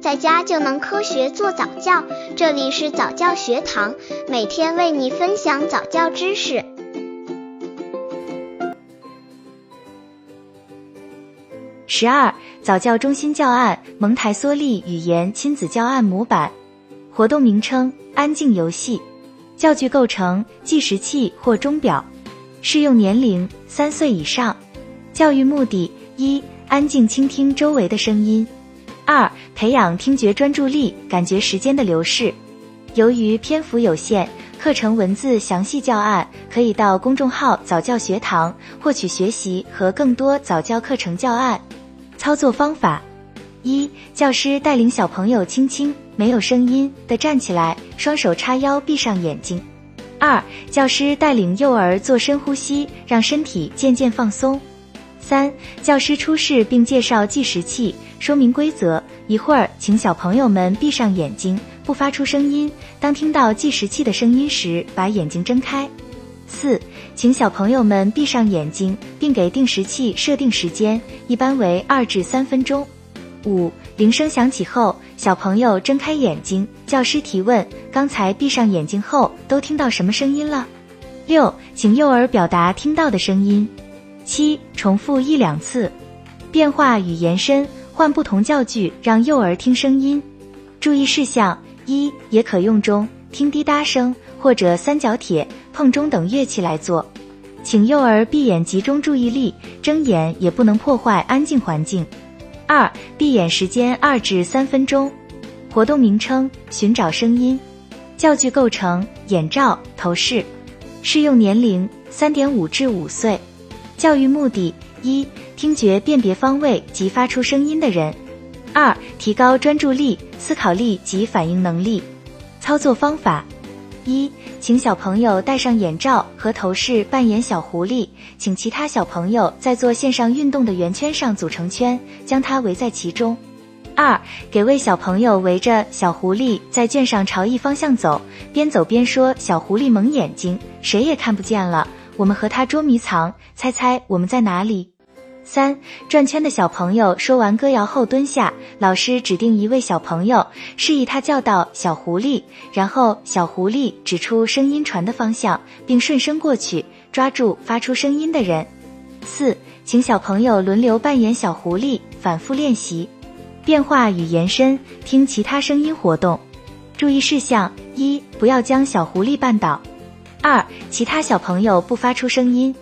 在家就能科学做早教。这里是早教学堂，每天为你分享早教知识。十二早教中心教案蒙台梭利语言亲子教案模板，活动名称：安静游戏，教具构成：计时器或钟表，适用年龄：三岁以上，教育目的：一。安静倾听周围的声音。二、培养听觉专注力，感觉时间的流逝。由于篇幅有限，课程文字详细教案可以到公众号早教学堂获取学习和更多早教课程教案。操作方法：一、教师带领小朋友轻轻、没有声音的站起来，双手叉腰，闭上眼睛。二、教师带领幼儿做深呼吸，让身体渐渐放松。三、教师出示并介绍计时器，说明规则。一会儿，请小朋友们闭上眼睛，不发出声音。当听到计时器的声音时，把眼睛睁开。四、请小朋友们闭上眼睛，并给定时器设定时间，一般为二至三分钟。五、铃声响起后，小朋友睁开眼睛，教师提问：刚才闭上眼睛后都听到什么声音了？六、请幼儿表达听到的声音。七，重复一两次，变化与延伸，换不同教具让幼儿听声音。注意事项：一，也可用钟、听滴答声或者三角铁、碰钟等乐器来做。请幼儿闭眼集中注意力，睁眼也不能破坏安静环境。二，闭眼时间二至三分钟。活动名称：寻找声音。教具构成：眼罩、头饰。适用年龄：三点五至五岁。教育目的：一、听觉辨别方位及发出声音的人；二、提高专注力、思考力及反应能力。操作方法：一、请小朋友戴上眼罩和头饰，扮演小狐狸，请其他小朋友在做线上运动的圆圈上组成圈，将它围在其中。二、给位小朋友围着小狐狸在卷上朝一方向走，边走边说：“小狐狸蒙眼睛，谁也看不见了。”我们和他捉迷藏，猜猜我们在哪里？三转圈的小朋友说完歌谣后蹲下，老师指定一位小朋友，示意他叫到小狐狸，然后小狐狸指出声音传的方向，并顺声过去抓住发出声音的人。四，请小朋友轮流扮演小狐狸，反复练习变化与延伸，听其他声音活动。注意事项：一，不要将小狐狸绊倒。二，其他小朋友不发出声音，